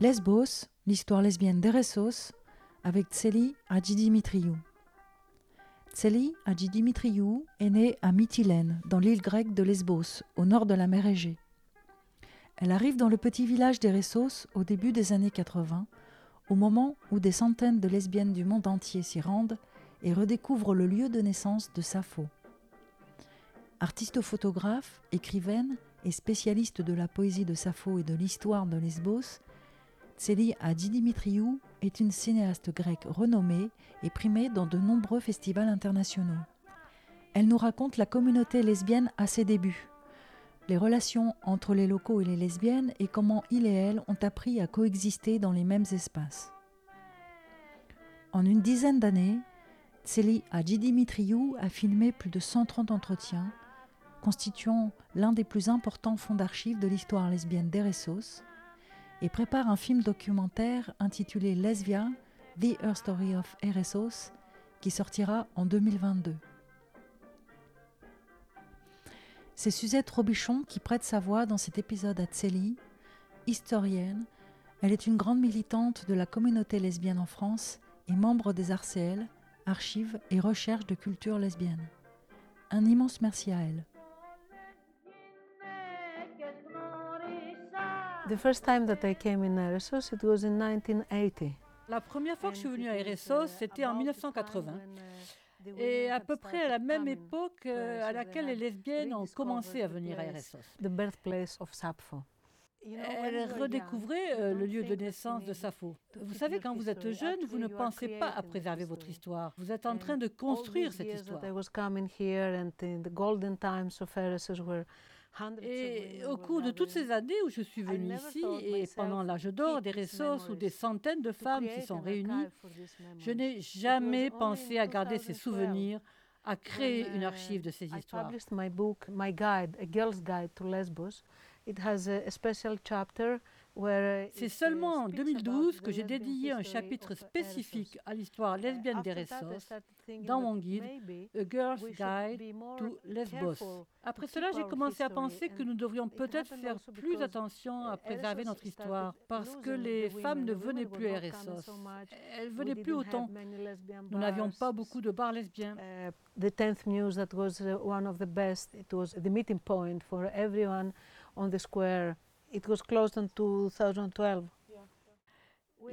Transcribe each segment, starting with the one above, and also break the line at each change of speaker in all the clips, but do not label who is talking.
Lesbos, l'histoire lesbienne d'Eressos, avec Tseli Hadjidimitriou. Tseli Hadjidimitriou est née à Mytilène, dans l'île grecque de Lesbos, au nord de la mer Égée. Elle arrive dans le petit village d'Eressos au début des années 80, au moment où des centaines de lesbiennes du monde entier s'y rendent et redécouvrent le lieu de naissance de Sappho. Artiste photographe, écrivaine et spécialiste de la poésie de Sappho et de l'histoire de Lesbos, Tseli Hadjidimitriou est une cinéaste grecque renommée et primée dans de nombreux festivals internationaux. Elle nous raconte la communauté lesbienne à ses débuts, les relations entre les locaux et les lesbiennes et comment il et elle ont appris à coexister dans les mêmes espaces. En une dizaine d'années, Tseli Hadjidimitriou a filmé plus de 130 entretiens, constituant l'un des plus importants fonds d'archives de l'histoire lesbienne d'Eressos, et prépare un film documentaire intitulé Lesbia, The Earth Story of Eressos, qui sortira en 2022. C'est Suzette Robichon qui prête sa voix dans cet épisode à Tseli, historienne. Elle est une grande militante de la communauté lesbienne en France et membre des RCL, Archives et Recherches de culture lesbienne. Un immense merci à elle.
The first time that I came in Eresos, it was in 1980.
La première fois que je suis venue à Eressos, c'était en 1980. Et à peu près à la même époque euh, à laquelle les lesbiennes ont commencé à venir à Eressos.
The birthplace of Sappho.
Elles redécouvraient euh, le lieu de naissance de Sappho. Vous savez, quand vous êtes jeune, vous ne pensez pas à préserver votre histoire. Vous êtes en train de construire cette histoire. Et au cours de toutes ces années où je suis venue ici, et pendant l'âge d'or des ressources où des centaines de femmes s'y sont réunies, je n'ai jamais pensé à garder ces souvenirs, à créer une archive de ces histoires.
my book, my guide, A Girl's Guide to Lesbos. It has a, a special chapter
c'est seulement en 2012 que j'ai dédié un chapitre spécifique à l'histoire lesbienne des Ressos dans mon guide A Girl's Guide to Lesbos. Après cela, j'ai commencé à penser que nous devrions peut-être faire plus attention à préserver notre histoire parce que les femmes ne venaient plus à Ressos. Elles venaient plus autant. Nous n'avions pas beaucoup de bars lesbiens.
The 10th Muse, that was one of the best. It was the meeting point for everyone on the square. It was closed in 2012.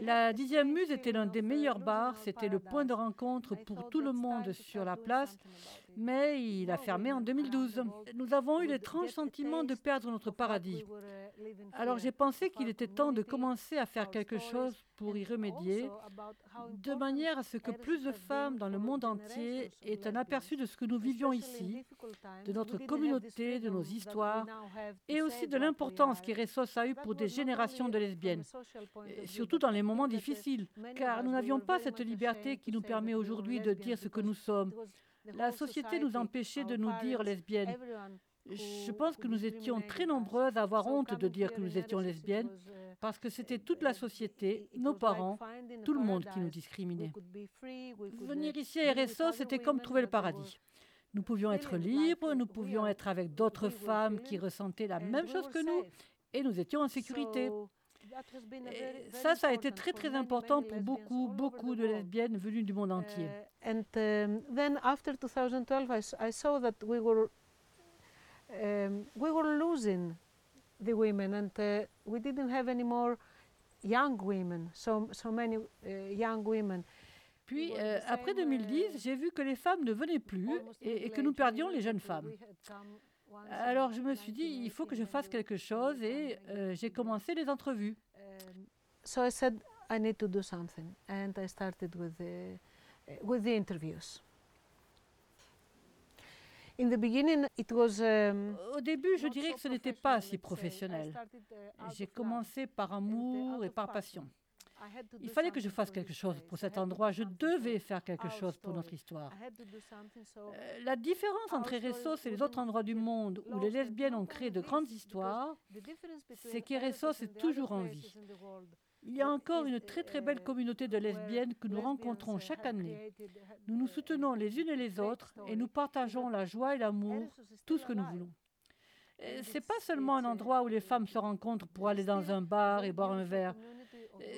La dixième muse était l'un des meilleurs bars, c'était le point de rencontre pour tout le monde sur la place, mais il a fermé en 2012. Nous avons eu l'étrange sentiment de perdre notre paradis. Alors j'ai pensé qu'il était temps de commencer à faire quelque chose pour y remédier, de manière à ce que plus de femmes dans le monde entier aient un aperçu de ce que nous vivions ici, de notre communauté, de nos histoires, et aussi de l'importance qu'Eresos a eue pour des générations de lesbiennes, surtout dans les moments difficiles, car nous n'avions pas cette liberté qui nous permet aujourd'hui de dire ce que nous sommes. La société nous empêchait de nous dire lesbiennes. Je pense que nous étions très nombreuses à avoir honte de dire que nous étions lesbiennes parce que c'était toute la société, nos parents, tout le monde qui nous discriminait. Venir ici à RSO, c'était comme trouver le paradis. Nous pouvions être libres, nous pouvions être avec d'autres femmes qui ressentaient la même chose que nous et nous étions en sécurité. Et ça, ça a été très très important pour beaucoup, beaucoup de lesbiennes venues du monde entier.
And um, then after 2012, I, saw that we were um, we were losing the women, and uh, we didn't have any more young women, so so many uh, young women.
Puis, euh, après 2010, j'ai vu que les femmes ne venaient plus et, et que nous perdions les jeunes femmes. Alors je me suis dit, il faut que je fasse quelque chose et euh, j'ai commencé les entrevues.
So I said, I need to do something, and I started with the, with the interviews. In the beginning, it was, um,
Au début, je dirais que ce n'était pas si professionnel. J'ai commencé par amour et par passion. Il fallait que je fasse quelque chose pour cet endroit. Je devais faire quelque chose pour notre histoire. Euh, la différence entre Eressos et les autres endroits du monde où les lesbiennes ont créé de grandes histoires, c'est qu'Eressos est toujours en vie. Il y a encore une très très belle communauté de lesbiennes que nous rencontrons chaque année. Nous nous soutenons les unes et les autres et nous partageons la joie et l'amour, tout ce que nous voulons. C'est pas seulement un endroit où les femmes se rencontrent pour aller dans un bar et boire un verre.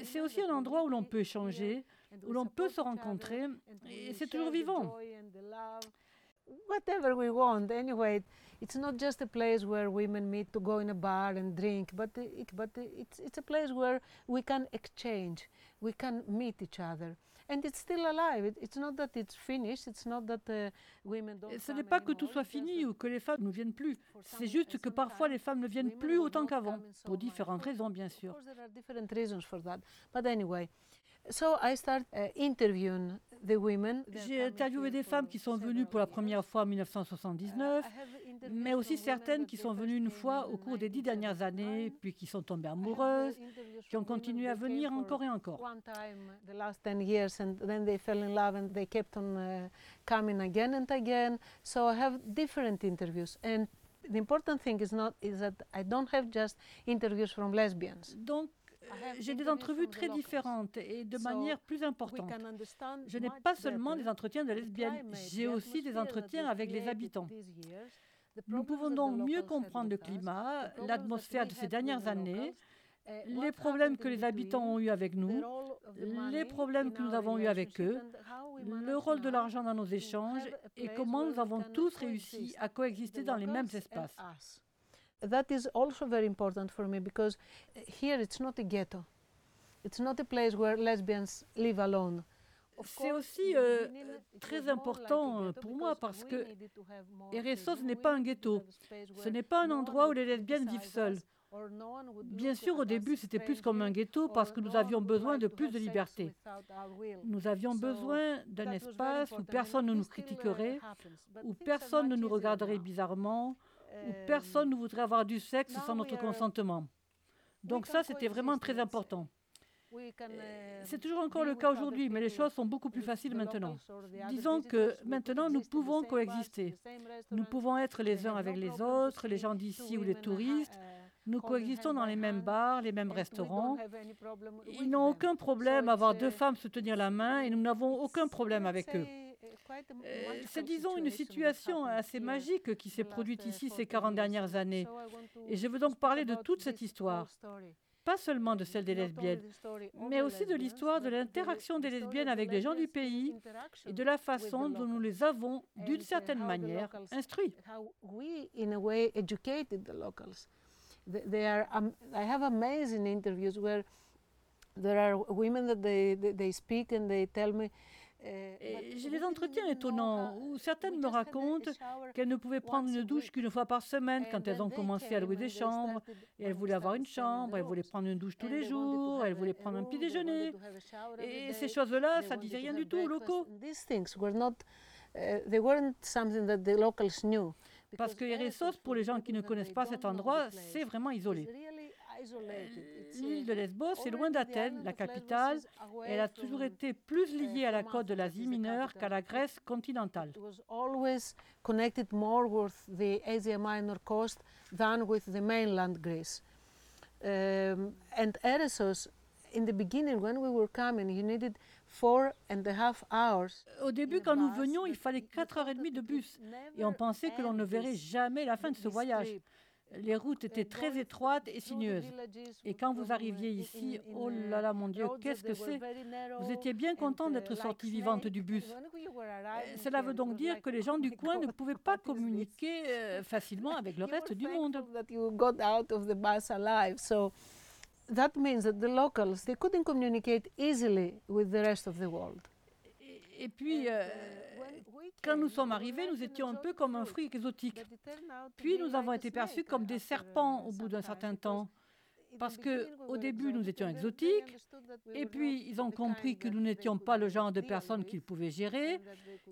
C'est aussi un endroit où l'on peut échanger, où l'on peut se rencontrer, et c'est toujours vivant.
Whatever we want, anyway, it's not just a place where women meet to go in a bar and drink, but, it, but it's, it's a place where we can exchange, we can meet each other. And it's still alive. It's not that it's finished. It's not that women don't
Ce n'est pas que tout soit fini ou que les femmes ne viennent plus. C'est juste que parfois les femmes ne viennent plus autant qu'avant, pour différentes raisons, bien sûr.
Of course, there are different reasons for that. But anyway, so I start interviewing the women.
J'ai interviewé des femmes qui sont venues pour la première fois en 1979, mais aussi certaines qui sont venues une fois au cours des dix dernières années, puis qui sont tombées amoureuses, qui ont continué à venir encore et encore.
One time, the last 10 years, and then they fell in love and they kept on uh, coming again and again. So I have different interviews. And the important thing is not is that I don't have just interviews from lesbians.
Donc, euh, j'ai des entrevues très différentes et de manière plus importante. Je n'ai pas seulement des entretiens de lesbiennes, j'ai aussi des entretiens avec les habitants. Nous pouvons donc mieux comprendre le climat, l'atmosphère de ces dernières années, les problèmes que les habitants ont eus avec nous, les problèmes que nous avons eus avec eux, le rôle de l'argent dans nos échanges et comment nous avons tous réussi à coexister dans les mêmes espaces.
That is also very important for me because here it's not a ghetto. It's not a place where lesbians live alone.
C'est aussi euh, très important pour moi parce que Eresos n'est pas un ghetto. Ce n'est pas un endroit où les lesbiennes vivent seules. Bien sûr, au début, c'était plus comme un ghetto parce que nous avions besoin de plus de liberté. Nous avions besoin d'un espace où personne ne nous critiquerait, où personne ne nous regarderait bizarrement, où personne ne voudrait avoir du sexe sans notre consentement. Donc ça, c'était vraiment très important. C'est toujours encore le cas aujourd'hui, mais les choses sont beaucoup plus faciles maintenant. Disons que maintenant, nous pouvons coexister. Nous pouvons être les uns avec les autres, les gens d'ici ou les touristes. Nous coexistons dans les mêmes bars, les mêmes restaurants. Ils n'ont aucun problème à voir deux femmes se tenir la main et nous n'avons aucun problème avec eux. Euh, c'est disons une situation assez magique qui s'est produite ici ces 40 dernières années. Et je veux donc parler de toute cette histoire pas seulement de celle des lesbiennes, mais aussi de l'histoire de l'interaction des lesbiennes avec les gens du pays et de la façon dont nous les avons, d'une certaine manière, instruits.
They are, um, I have amazing interviews where there are women that they, they, they speak and they tell me
j'ai des entretiens étonnants où certaines me racontent qu'elles ne pouvaient prendre une douche qu'une fois par semaine quand elles ont commencé à louer des chambres. Et elles voulaient avoir une chambre, elles voulaient prendre une douche tous les jours, elles voulaient prendre un petit déjeuner. Et ces choses-là, ça ne disait rien du tout aux locaux. Parce que Eresos, pour les gens qui ne connaissent pas cet endroit, c'est vraiment isolé. L'île de Lesbos est loin d'Athènes, la capitale. Elle a toujours été plus liée à la côte de l'Asie mineure qu'à la Grèce continentale.
always connected more with the Asia Minor coast than with the mainland Greece. Um, and Eresos, in the beginning, when we were coming, you needed four and a half hours.
Au début, quand nous venions, il fallait 4 heures et demie de bus. Et on pensait que l'on ne verrait jamais la fin de ce voyage. Les routes étaient très étroites et sinueuses. Et quand vous arriviez ici, oh là là, mon Dieu, qu'est-ce que c'est? Vous étiez bien content d'être sortie vivante du bus. Cela veut donc dire que les gens du coin ne pouvaient pas communiquer euh, facilement avec le reste du monde.
That means that the locals they couldn't communicate easily with the rest of the world.
Et puis, euh, quand nous sommes arrivés, nous étions un peu comme un fruit exotique. Puis nous avons été perçus comme des serpents au bout d'un certain temps. Parce que au début nous étions exotiques, et puis ils ont compris que nous n'étions pas le genre de personnes qu'ils pouvaient gérer,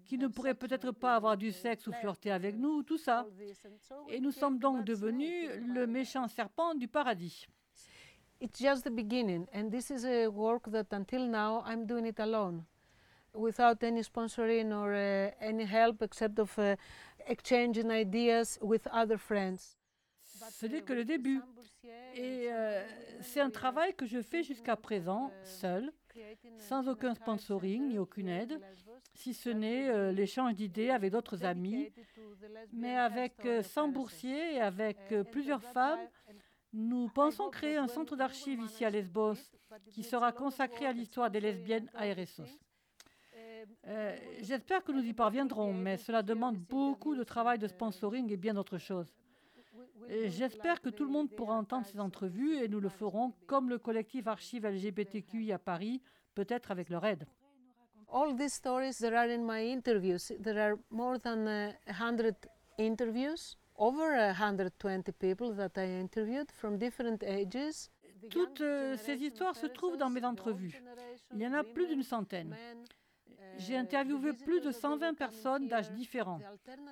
qui ne pourraient peut-être pas avoir du sexe ou flirter avec nous, tout ça. Et nous sommes donc devenus le méchant serpent du paradis.
It's just the beginning, and this is a work that until now I'm doing it alone without any sponsoring or uh, any help except of uh, exchanging ideas with other friends.
Ce n'est que le début. Et euh, c'est un travail que je fais jusqu'à présent, seul, sans aucun sponsoring ni aucune aide, si ce n'est euh, l'échange d'idées avec d'autres amis. Mais avec euh, 100 boursiers et avec plusieurs femmes, Nous pensons créer un centre d'archives ici à Lesbos qui sera consacré à l'histoire des lesbiennes à Eresos. Euh, J'espère que nous y parviendrons, mais cela demande beaucoup de travail de sponsoring et bien d'autres choses. J'espère que tout le monde pourra entendre ces entrevues et nous le ferons comme le collectif Archives LGBTQI à Paris, peut-être avec leur aide.
All these stories that are in my interviews, there are more than uh, 100 interviews, over 120 people that I interviewed from different ages.
Toutes euh, ces histoires se trouvent dans mes entrevues. Il y en a plus d'une centaine. J'ai interviewé plus de 120 personnes d'âges différents.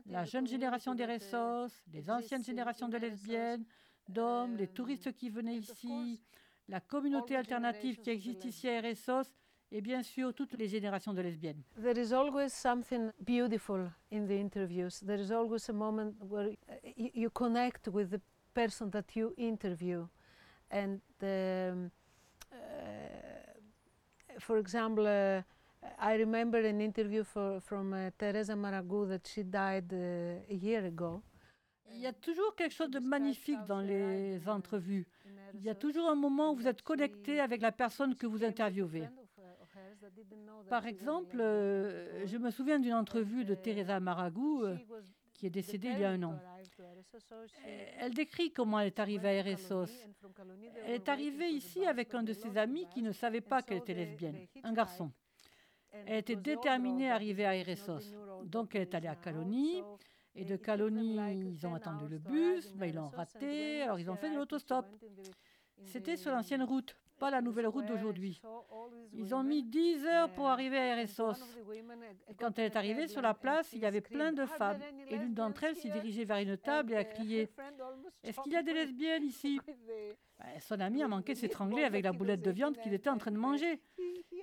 La jeune génération des Ressos, les anciennes générations de lesbiennes, d'hommes, les touristes qui venaient ici, la communauté alternative qui existe ici à Ressos et bien sûr toutes les générations de lesbiennes.
There is always something beautiful in the interviews. There is always a moment where you, you connect with the person that you interview. And um, uh, for example, uh, I remember an interview for, from uh, Teresa Maragou that she died uh, a year ago.
Il y a toujours quelque chose de magnifique dans les entrevues. Il y a toujours un moment où vous êtes connecté avec la personne que vous interviewez. Par exemple, euh, je me souviens d'une entrevue de Teresa Maragou euh, qui est décédée il y a un an. Elle décrit comment elle est arrivée à Eresos. Elle est arrivée ici avec un de ses amis qui ne savait pas qu'elle était lesbienne, un garçon. Elle était déterminée à arriver à Eresos. Donc elle est allée à Calonie. Et de Calonie, ils ont attendu le bus, mais ils l'ont raté, alors ils ont fait de l'autostop. C'était sur l'ancienne route, pas la nouvelle route d'aujourd'hui. Ils ont mis 10 heures pour arriver à Eresos. Quand elle est arrivée sur la place, il y avait plein de femmes. Et l'une d'entre elles s'est dirigée vers une table et a crié Est-ce qu'il y a des lesbiennes ici? Son ami a manqué de s'étrangler avec la boulette de viande qu'il était en train de manger.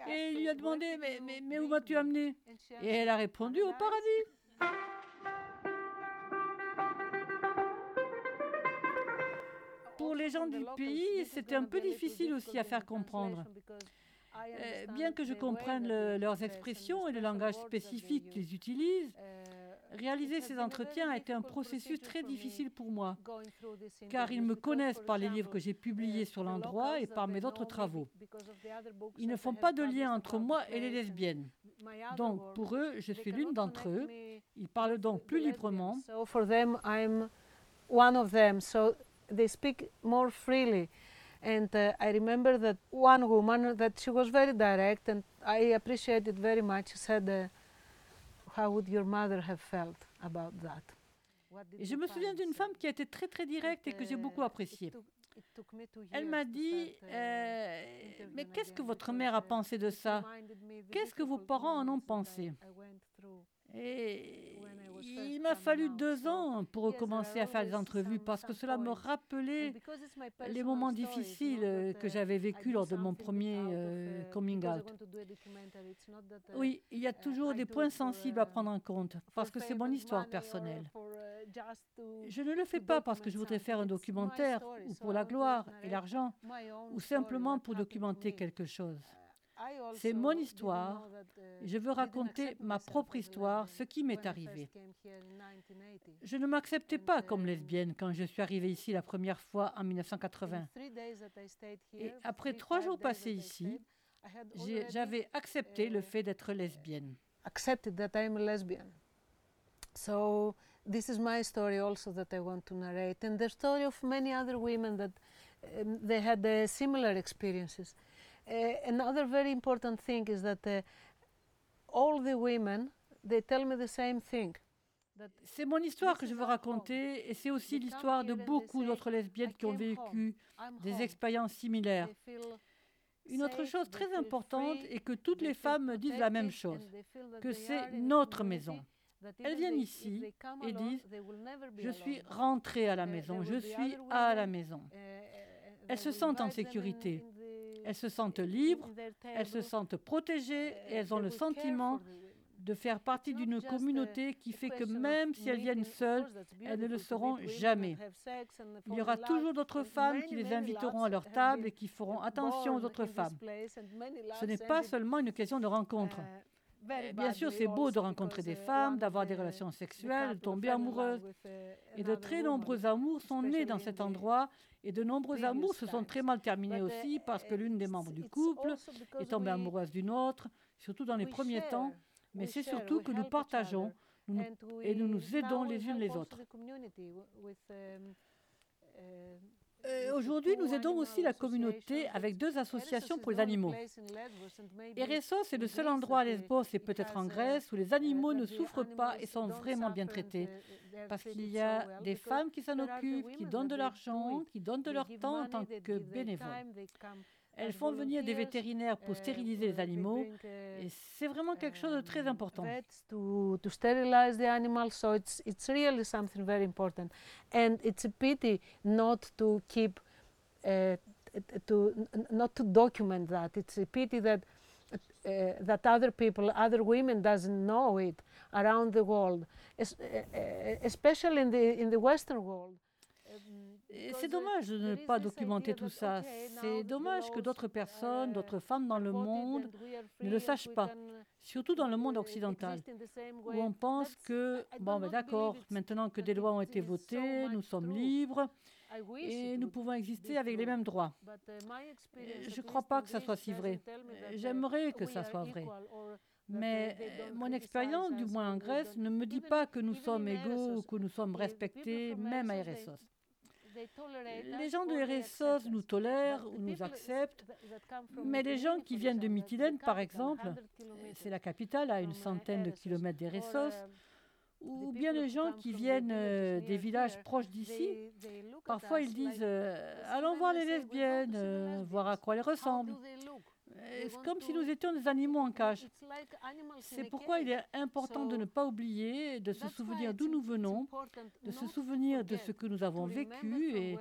Et il lui a demandé Mais, mais, où m'as-tu amené Et elle a répondu Au paradis. Pour les gens du pays, c'était un peu difficile aussi à faire comprendre. Euh, bien que je comprenne le- leurs expressions et le langage spécifique qu'ils utilisent, réaliser ces entretiens a été un processus très difficile pour moi, car ils me connaissent par les livres que j'ai publiés sur l'endroit et par mes autres travaux. Ils ne font pas de lien entre moi et les lesbiennes. Donc, pour eux, je suis l'une d'entre eux. Ils parlent donc plus librement.
So for them, I'm one of them. So they speak more freely. And uh, I remember that one woman that she was very direct, and I appreciated very much. Said, uh, "How would your mother have felt about that?" What did
Et je me souviens d'une femme qui a été très très directe et que j'ai beaucoup appréciée. Elle m'a dit, euh, mais qu'est-ce que votre mère a pensé de ça? Qu'est-ce que vos parents en ont pensé? Et il m'a fallu deux ans pour recommencer à faire des entrevues parce que cela me rappelait les moments difficiles que j'avais vécus lors de mon premier euh, coming out. Oui, il y a toujours des points sensibles à prendre en compte parce que c'est mon histoire personnelle. Je ne le fais pas parce que je voudrais faire un documentaire ou pour la gloire et l'argent ou simplement pour documenter quelque chose. C'est mon histoire et je veux raconter ma propre histoire, ce qui m'est arrivé. Je ne m'acceptais pas comme lesbienne quand je suis arrivée ici la première fois en 1980. Et après trois jours passés ici, j'avais accepté le fait d'être lesbienne.
accepted that I'm a lesbian. So this is my story also that I want to narrate, and the story of many other women that um, they had uh, similar experiences. Uh, another very important thing is that uh, all the women they tell me the same thing. That
C'est mon histoire que je veux raconter et c'est aussi l'histoire de beaucoup d'autres lesbiennes qui ont vécu des expériences similaires. Une autre chose très importante est que toutes les femmes me disent la même chose, que c'est notre maison. Elles viennent ici et disent, Je suis rentrée à la
Uh,
maison, je suis à la maison. Elles se sentent en sécurité. Elles se sentent libres, elles se sentent protégées et elles ont le sentiment de faire partie d'une communauté qui fait que même si elles viennent seules, elles ne le seront jamais. Il y aura toujours d'autres femmes qui les inviteront à leur table et qui feront attention aux autres femmes. Ce n'est pas seulement une question de rencontre.
Uh,
bien sûr, c'est beau de rencontrer des femmes, d'avoir des relations sexuelles, de tomber amoureuse. Et de très nombreux amours sont nés dans cet endroit. Et de nombreux amours se sont très mal terminés aussi parce que l'une des membres du couple est tombée amoureuse d'une autre, surtout dans les premiers temps. Mais c'est surtout que nous partageons et nous nous aidons les unes les autres. Aujourd'hui, nous aidons aussi la communauté avec deux associations pour les animaux. Eresos est le seul endroit à Lesbos et peut-être en Grèce où les animaux ne souffrent pas et sont vraiment bien traités. Parce qu'il y a des femmes qui s'en occupent, qui donnent de l'argent, qui donnent de leur temps en tant que bénévoles. Elles font venir des vétérinaires pour stériliser les animaux et c'est vraiment quelque chose de très important.
To, sterilize the animals, so it's it's really something very important, and it's a pity not to keep to not to document that. It's a pity that uh, that other people, other women, doesn't know it around the world, especially in the in the Western world.
C'est dommage de ne pas documenter tout ça. C'est dommage que d'autres personnes, d'autres femmes dans le monde ne le sachent pas, surtout dans le monde occidental, où on pense que, bon, ben d'accord, maintenant que des lois ont été votées, nous sommes libres et nous pouvons exister avec les mêmes droits. Je ne crois pas que ça soit si vrai. J'aimerais que ça soit vrai. Mais mon expérience, du moins en Grèce, ne me dit pas que nous sommes égaux ou que nous sommes respectés, même à RSOS. Les gens de RSOS nous tolèrent ou nous acceptent, mais les gens qui viennent de Mytilène, par exemple, c'est la capitale à une centaine de kilomètres d'RSOS, ou bien les gens qui viennent euh, des villages proches d'ici, parfois ils disent euh, Allons voir les lesbiennes, euh, voir à quoi elles ressemblent. C'est comme si nous étions des animaux en cage. C'est pourquoi il est important de ne pas oublier, de se souvenir d'où nous venons, de se souvenir de ce que nous avons vécu et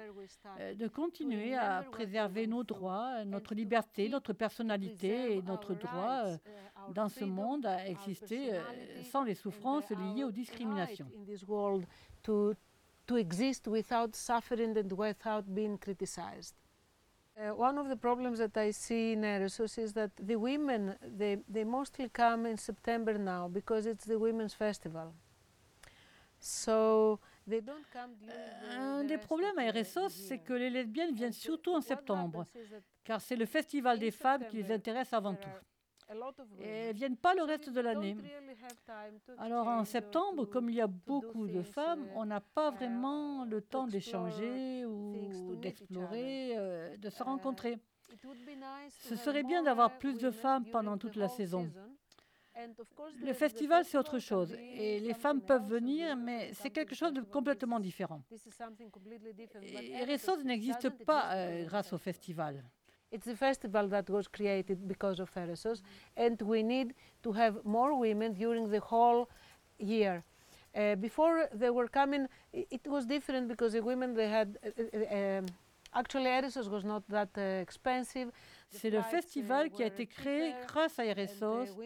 euh, de continuer à préserver nos droits, notre liberté, notre personnalité et notre droit euh, dans ce monde à exister euh, sans les souffrances liées aux discriminations.
To exist without suffering and without being criticized. Uh, one of the problems that I see in Eresos is that the women, they, they mostly come in September now because it's the Women's Festival. So they don't come during the,
Un des problèmes à Eresos, c'est que les lesbiennes viennent surtout en septembre, car c'est le festival des femmes qui les intéresse avant tout et ne viennent pas le reste de l'année. Alors en septembre, comme il y a beaucoup de femmes, on n'a pas vraiment le temps d'échanger ou d'explorer, euh, de se rencontrer. Ce serait bien d'avoir plus de femmes pendant toute la saison. Le festival, c'est autre chose. Et les femmes peuvent venir, mais c'est quelque chose de complètement différent. Et Ressources n'existe pas euh, grâce au festival.
It's a festival that was created because of Eresos, and we need to have more women during the whole year. Uh, before they were coming, it was different because the women they had. Uh, uh, actually, Eresos was not that uh, expensive.
C'est le festival qui a été créé grâce à RSOS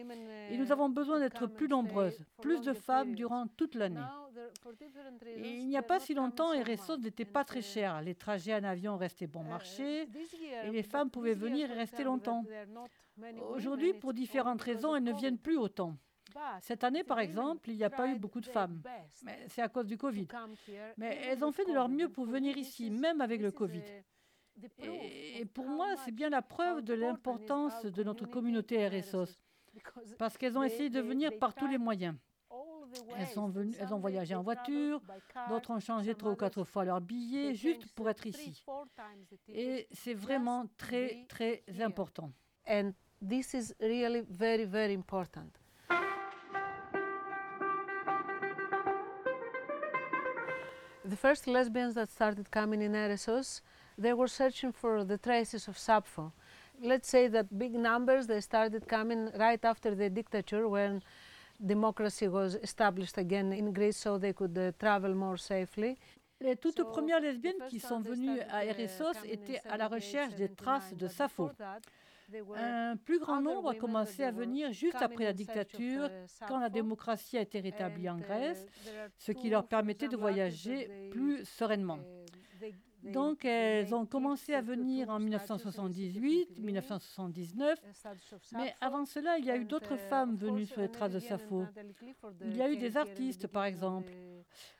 et nous avons besoin d'être plus nombreuses, plus de femmes durant toute l'année. Il n'y a pas si longtemps, RSOS n'était pas très cher. Les trajets en avion restaient bon marché et les femmes pouvaient venir et rester longtemps. Aujourd'hui, pour différentes raisons, elles ne viennent plus autant. Cette année, par exemple, il n'y a pas eu beaucoup de femmes. C'est à cause du Covid. Mais elles ont fait de leur mieux pour venir ici, même avec le Covid. Et, pour moi, c'est bien la preuve de l'importance de notre communauté RSOS, parce qu'elles ont essayé de venir par tous les moyens. Elles, sont venues, elles ont voyagé en voiture, d'autres ont changé trois ou quatre fois leur billet juste pour être ici. Et c'est vraiment très, très important.
And this is really very, very important. The first lesbians that started coming in Eresos they were searching for the traces of Sappho. Let's say that big numbers, they started coming right after the dictature when democracy was established again in Greece so they could uh, travel more safely.
Les toutes premières lesbiennes qui sont venues à Eresos étaient à la recherche des traces de Sappho. Un plus grand nombre a commencé à venir juste après la dictature, quand la démocratie a été rétablie en Grèce, ce qui leur permettait de voyager plus sereinement. Donc, elles ont commencé à venir en 1978, 1979, mais avant cela, il y a eu d'autres femmes venues sur les traces de Sappho. Il y a eu des artistes, par exemple.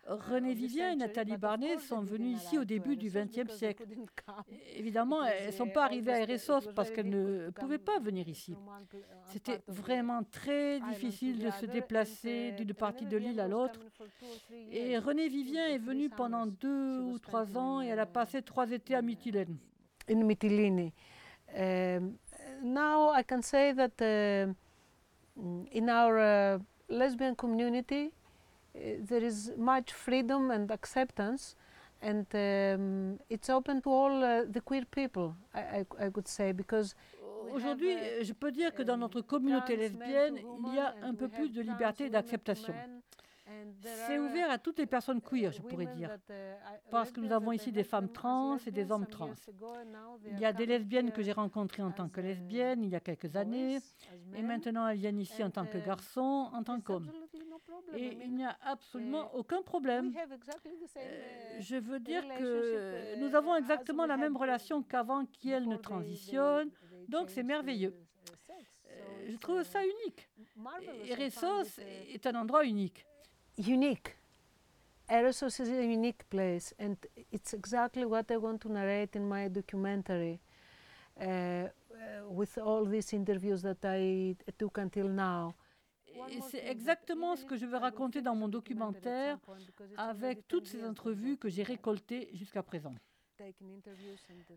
René Vivien et Nathalie Barnet sont venues ici au début du XXe siècle. Évidemment, elles ne sont pas arrivées à Eresos parce qu'elles ne pouvaient pas venir ici. C'était vraiment très difficile de se déplacer d'une partie de l'île à l'autre. Et René Vivien est venu pendant deux ou trois ans et elle a passé trois étés à Mytilène.
In Mytilene. Um, now I can say that uh, in our uh, lesbian community uh, there is much freedom and acceptance and um, it's open to all uh, the queer people, I, I, I could say, because
Aujourd'hui, je peux dire que dans notre communauté lesbienne, il y a un peu plus de liberté et d'acceptation. C'est ouvert à toutes les personnes queer, je pourrais dire, parce que nous avons ici des femmes trans et des hommes trans. Il y a des lesbiennes que j'ai rencontrées en tant que lesbiennes il y a quelques années, et maintenant elles viennent ici en tant que garçons, en tant qu'hommes. Et il n'y a absolument aucun problème. Euh, je veux dire que nous avons exactement la même relation qu'avant qu'elles ne transitionnent, donc c'est merveilleux. Euh, je trouve ça unique. Eresos est un endroit unique.
Unique. Eresos is a unique place, and it's exactly what I want to narrate in my documentary. Uh, uh, with all these interviews that I took until now.
C'est exactement ce que je veux raconter dans mon documentaire avec toutes ces entrevues que j'ai récoltées jusqu'à présent.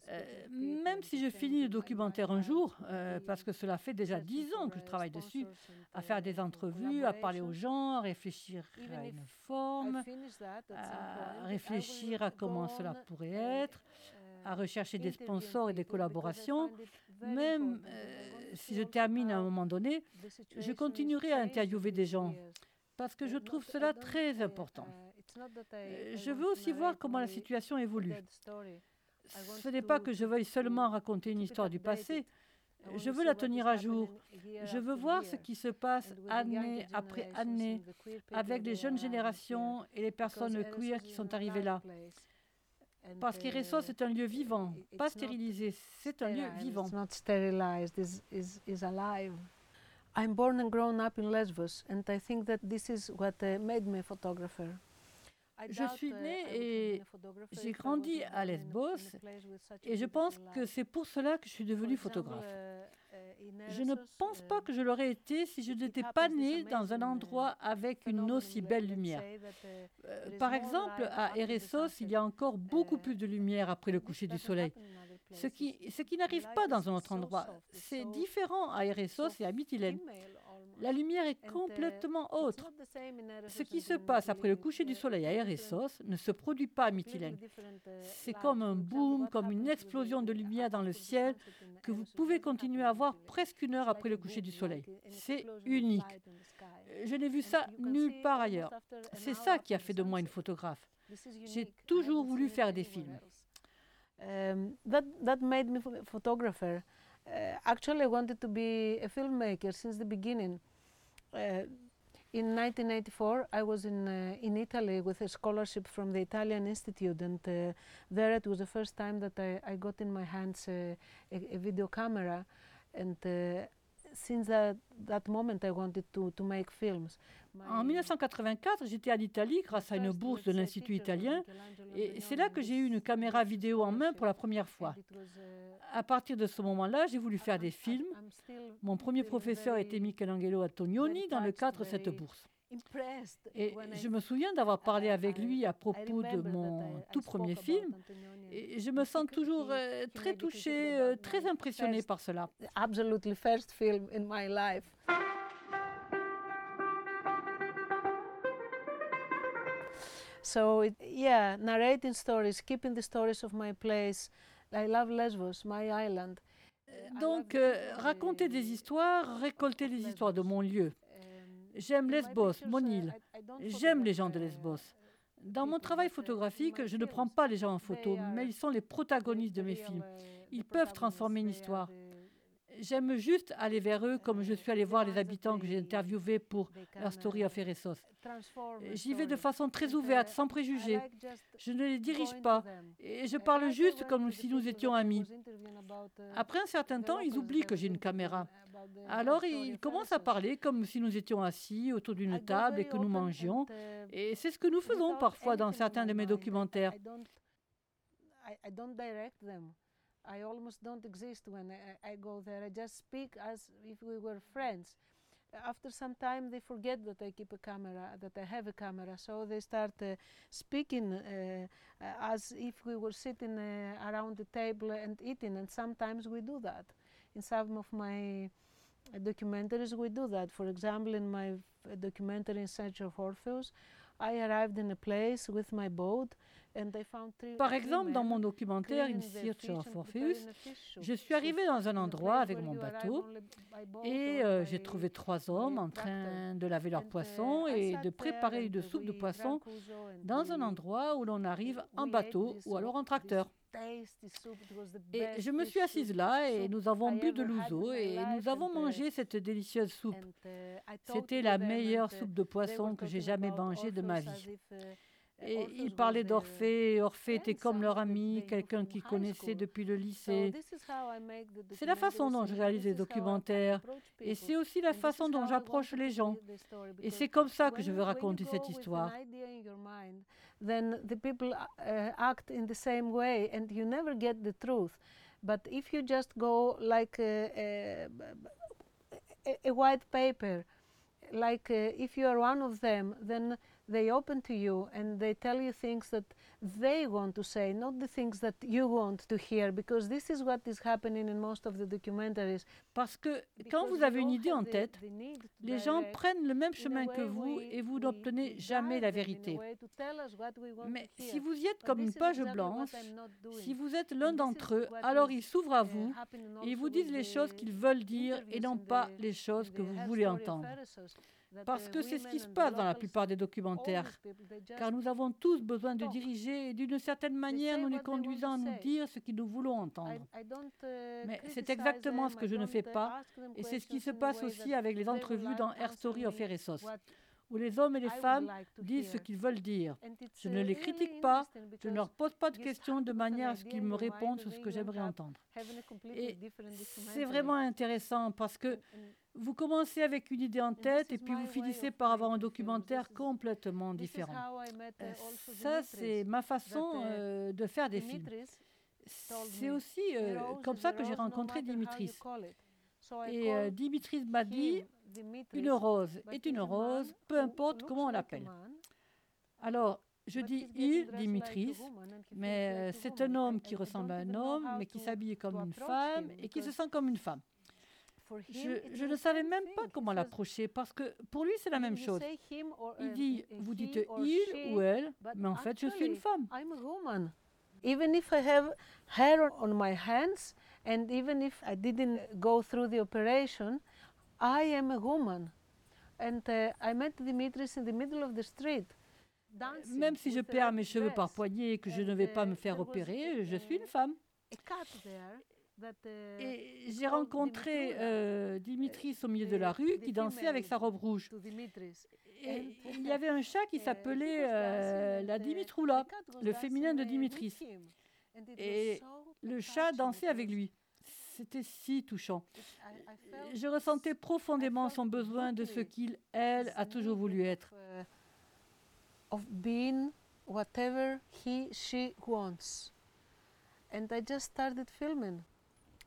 Euh, même si je finis le documentaire un jour, euh, parce que cela fait déjà dix ans que je travaille dessus, à faire des entrevues, à parler aux gens, à réfléchir à une forme, à réfléchir à comment cela pourrait être, à rechercher des sponsors et des collaborations, même euh, si je termine à un moment donné, je continuerai à interviewer des gens parce que je trouve cela très important. Euh, je veux aussi voir comment la situation évolue. Ce n'est pas que je veuille seulement raconter une histoire du passé, je veux la tenir à jour. Je veux voir ce qui se passe année après année avec les jeunes générations et les personnes queer qui sont arrivées là. Parce qu'Eresos est un lieu vivant, pas stérilisé, c'est un lieu vivant.
I'm born and grown up in Lesbos, and I think that this is what uh, made me a photographer.
Je suis née et j'ai grandi à Lesbos et je pense que c'est pour cela que je suis devenue photographe. Je ne pense pas que je l'aurais été si je n'étais pas née dans un endroit avec une aussi belle lumière. Euh, par exemple, à Eresos, il y a encore beaucoup plus de lumière après le coucher du soleil, ce qui, ce qui n'arrive pas dans un autre endroit. C'est différent à Eresos et à Mytilène. La lumière est complètement autre. Ce qui se passe après le coucher du soleil à Eresos ne se produit pas à Mytilène. C'est comme un boom, comme une explosion de lumière dans le ciel que vous pouvez continuer à voir presque une heure après le coucher du soleil. C'est unique. Je n'ai vu ça nulle part ailleurs. C'est ça qui a fait de moi une photographe. J'ai toujours voulu faire des films.
Um, that, that made me photographer. Uh, actually, I wanted to be a filmmaker since the beginning. Uh, in 1984, I was in, uh, in Italy with a scholarship from the Italian Institute, and uh, there it was the first time that I, I got in my hands a, a, a video camera. And uh, since that, that moment, I wanted to, to make films.
En 1984, j'étais à l'Italie grâce à une bourse de l'Institut italien et c'est là que j'ai eu une caméra vidéo en main pour la première fois. À partir de ce moment-là, j'ai voulu faire des films. Mon premier professeur était Michelangelo Antonioni dans le cadre de cette bourse. Et je me souviens d'avoir parlé avec lui à propos de mon tout premier film. Et je me sens toujours euh, très touchée, euh, très impressionnée par cela.
Absolutely first film in my life. So yeah, narrating stories, keeping the stories of my place. I love Lesbos, my island.
Donc, euh, raconter des histoires, récolter les histoires de mon lieu. J'aime Lesbos, mon île. J'aime les gens de Lesbos. Dans mon travail photographique, je ne prends pas les gens en photo, mais ils sont les protagonistes de mes films. Ils peuvent transformer une histoire. J'aime juste aller vers eux comme je suis allé voir les habitants que j'ai interviewés pour leur story of Eresos. J'y vais de façon très ouverte, sans préjugés. Je ne les dirige pas et je parle juste comme si nous étions amis. Après un certain temps, ils oublient que j'ai une caméra. Alors ils commencent à parler comme si nous étions assis autour d'une table et que nous mangions. Et c'est ce que nous faisons parfois dans certains de mes documentaires.
I almost don't exist when I, I, go there. I just speak as if we were friends. After some time, they forget that I keep a camera, that I have a camera, so they start uh, speaking uh, as if we were sitting uh, around the table and eating, and sometimes we do that. In some of my documentaries, we do that. For example, in my documentary In Search of Orpheus, I arrived in a place with my boat
Par exemple, dans mon documentaire In Search of Orpheus, je suis arrivé dans un endroit avec mon bateau et euh, j'ai trouvé trois hommes en train de laver leurs poissons et de préparer une soupe de poisson dans un endroit où l'on arrive en bateau ou alors en tracteur. Et je me suis assise là et nous avons bu de l'ouzo et nous avons mangé cette délicieuse soupe. C'était la meilleure soupe de poisson que j'ai jamais mangée de ma vie. Et ils parlaient d'Orphée. Orphée était comme leur ami, quelqu'un qu'ils connaissaient depuis le lycée. C'est la façon dont je réalise les documentaires. Et c'est aussi la façon dont j'approche les gens. Et c'est comme ça que je veux raconter cette histoire.
Then the people uh, act in the same way and you never get the truth. But if you just go like a, a, a white paper, like uh, if you are one of them, then they open to you and they tell you things that they want to say, not the things that you want to hear, because this is what is happening in most of the documentaries.
Parce que quand vous avez une idée en tête, les gens prennent le même chemin que vous et vous n'obtenez jamais la vérité. Mais si vous y êtes comme une page blanche, si vous êtes l'un d'entre eux, alors ils s'ouvrent à vous et ils vous disent les choses qu'ils veulent dire et non pas les choses que vous voulez entendre. Parce que c'est ce qui se passe dans la plupart des documentaires. Car nous avons tous besoin de diriger et d'une certaine manière, nous les conduisons à nous dire ce que nous voulons entendre. Mais c'est exactement ce que je ne fais pas. Et c'est ce qui se passe aussi avec les entrevues dans Air Story of Eresos où les hommes et les femmes disent ce qu'ils veulent dire. Je ne les critique pas, je ne leur pose pas de questions de manière à ce qu'ils me répondent sur ce que j'aimerais entendre. Et c'est vraiment intéressant parce que vous commencez avec une idée en tête et puis vous finissez par avoir un documentaire complètement différent. Euh, ça, c'est ma façon euh, de faire des films. C'est aussi euh, comme ça que j'ai rencontré Dimitris. Et Dimitris m'a dit, une rose est une rose, peu importe comment on l'appelle. Alors, je dis il, Dimitris, mais c'est un homme qui ressemble à un homme, mais qui s'habille comme une femme et qui se sent comme une femme. Je, ne savais même pas comment l'approcher parce que pour lui c'est la même chose. Il dit, vous dites il ou elle, mais en fait je suis une femme.
Even if I have hair on my hands and even if I didn't go through the operation, I am a woman. And uh, I met Dimitris in the middle of the street.
Même si je perds mes cheveux par poignée et que je ne vais pas me faire opérer, je suis une femme. Et j'ai rencontré euh, Dimitris au milieu de la rue qui dansait avec sa robe rouge. Et il y avait un chat qui uh, s'appelait euh, la Dimitroula, le féminin de Dimitris. Et le chat dansait avec lui. C'était si touchant. Je ressentais profondément son besoin de ce qu'il, elle, a toujours voulu être. Uh,
of being whatever he, she wants. And I just started filming.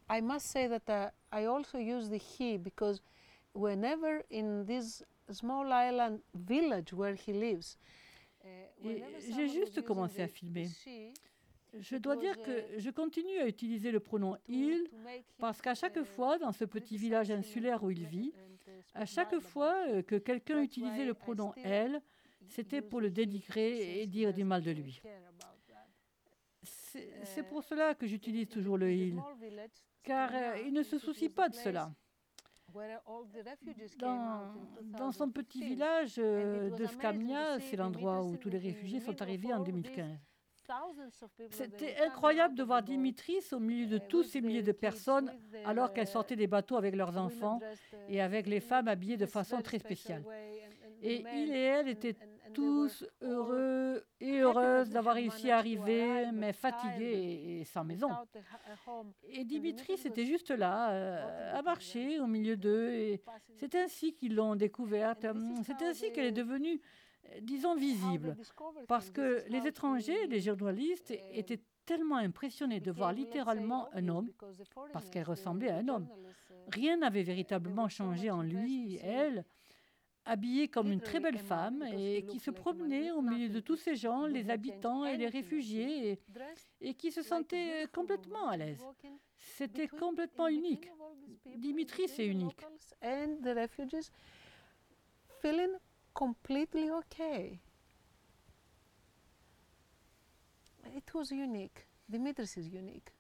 I must say that uh, I also use the he because whenever in this small island village where he lives,
uh, j'ai juste commencé à filmer. Je dois dire que uh, je continue à utiliser le pronom il parce qu'à chaque uh, fois dans ce petit village insulaire où il vit, à chaque fois euh, que quelqu'un utilisait le pronom elle, c'était pour le dénigrer et dire du mal de lui. C'est pour cela que j'utilise toujours le il car euh, il ne se soucie pas de cela. Dans, son petit village euh, de Skamnia, c'est l'endroit où tous les réfugiés sont arrivés en 2015. C'était incroyable de voir Dimitris au milieu de tous ces milliers de personnes alors qu'elle sortait des bateaux avec leurs enfants et avec les femmes habillées de façon très spéciale. Et il et elle étaient tous heureux et heureuses d'avoir réussi à arriver, mais fatigués et sans maison. Et Dimitri, c'était juste là, euh, à marcher au milieu d'eux. Et c'est ainsi qu'ils l'ont découverte. C'est ainsi qu'elle est devenue, euh, disons, visible. Parce que les étrangers, les journalistes, étaient tellement impressionnés de voir littéralement un homme, parce qu'elle ressemblait à un homme. Rien n'avait véritablement changé en lui, elle habillée comme une très belle femme et qui se promenait au milieu de tous ces gens, les habitants et les réfugiés, et, qui se sentait complètement à l'aise. C'était complètement unique. Dimitri, c'est unique.
It was unique. Dimitris is unique.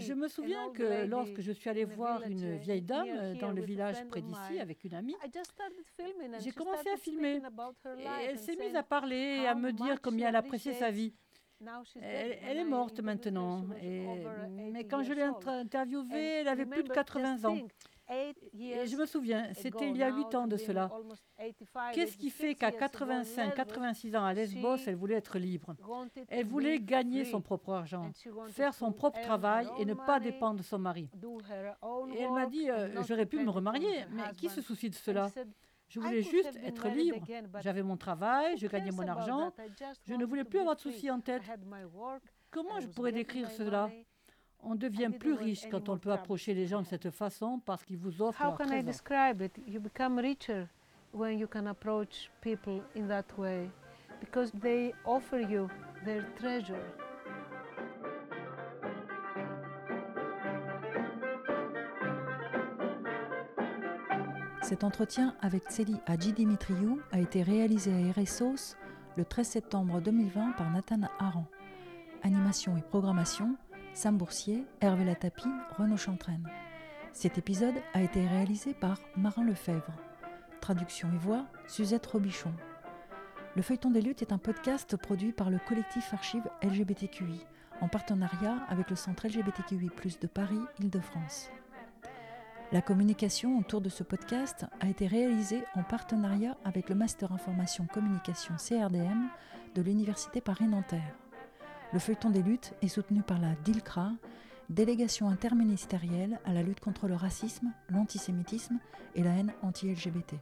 Je me souviens que lorsque je suis allée voir une vieille dame euh, dans le village près d'ici avec une amie, j'ai commencé à filmer. Et elle s'est mise à parler et à me dire combien elle appréciait sa vie. Elle, est morte maintenant. mais quand je l'ai interviewée, elle avait plus de 80 ans. Et je me souviens, c'était il y a huit ans de cela. Qu'est-ce qui fait qu'à 85, 86 ans à Lesbos, elle voulait être libre Elle voulait gagner son propre argent, faire son propre travail et ne pas dépendre de son mari. Et elle m'a dit, euh, j'aurais pu me remarier, mais qui se soucie de cela? je voulais juste être libre. J'avais mon travail, je gagnais mon argent. Je ne voulais plus avoir de soucis en tête. Comment je pourrais décrire cela? On devient plus riche quand on peut approcher les gens de cette façon parce qu'ils vous offrent
How can I describe it? You become richer when you can approach people in that way because they offer you their treasure.
Cet entretien avec Tseli Hadji Dimitriou a été réalisé à Eresos le 13 septembre 2020 par Nathan Aran. Animation et programmation Sam Boursier, Hervé Latapi, Renaud Chantraine. Cet épisode a été réalisé par Marin Lefebvre. Traduction et voix, Suzette Robichon. Le Feuilleton des luttes est un podcast produit par le collectif Archives LGBTQI, en partenariat avec le Centre LGBTQI, de Paris, Île-de-France. La communication autour de ce podcast a été réalisée en partenariat avec le Master Information Communication CRDM de l'Université Paris-Nanterre. Le feuilleton des luttes est soutenu par la DILCRA, délégation interministérielle à la lutte contre le racisme, l'antisémitisme et la haine anti-LGBT.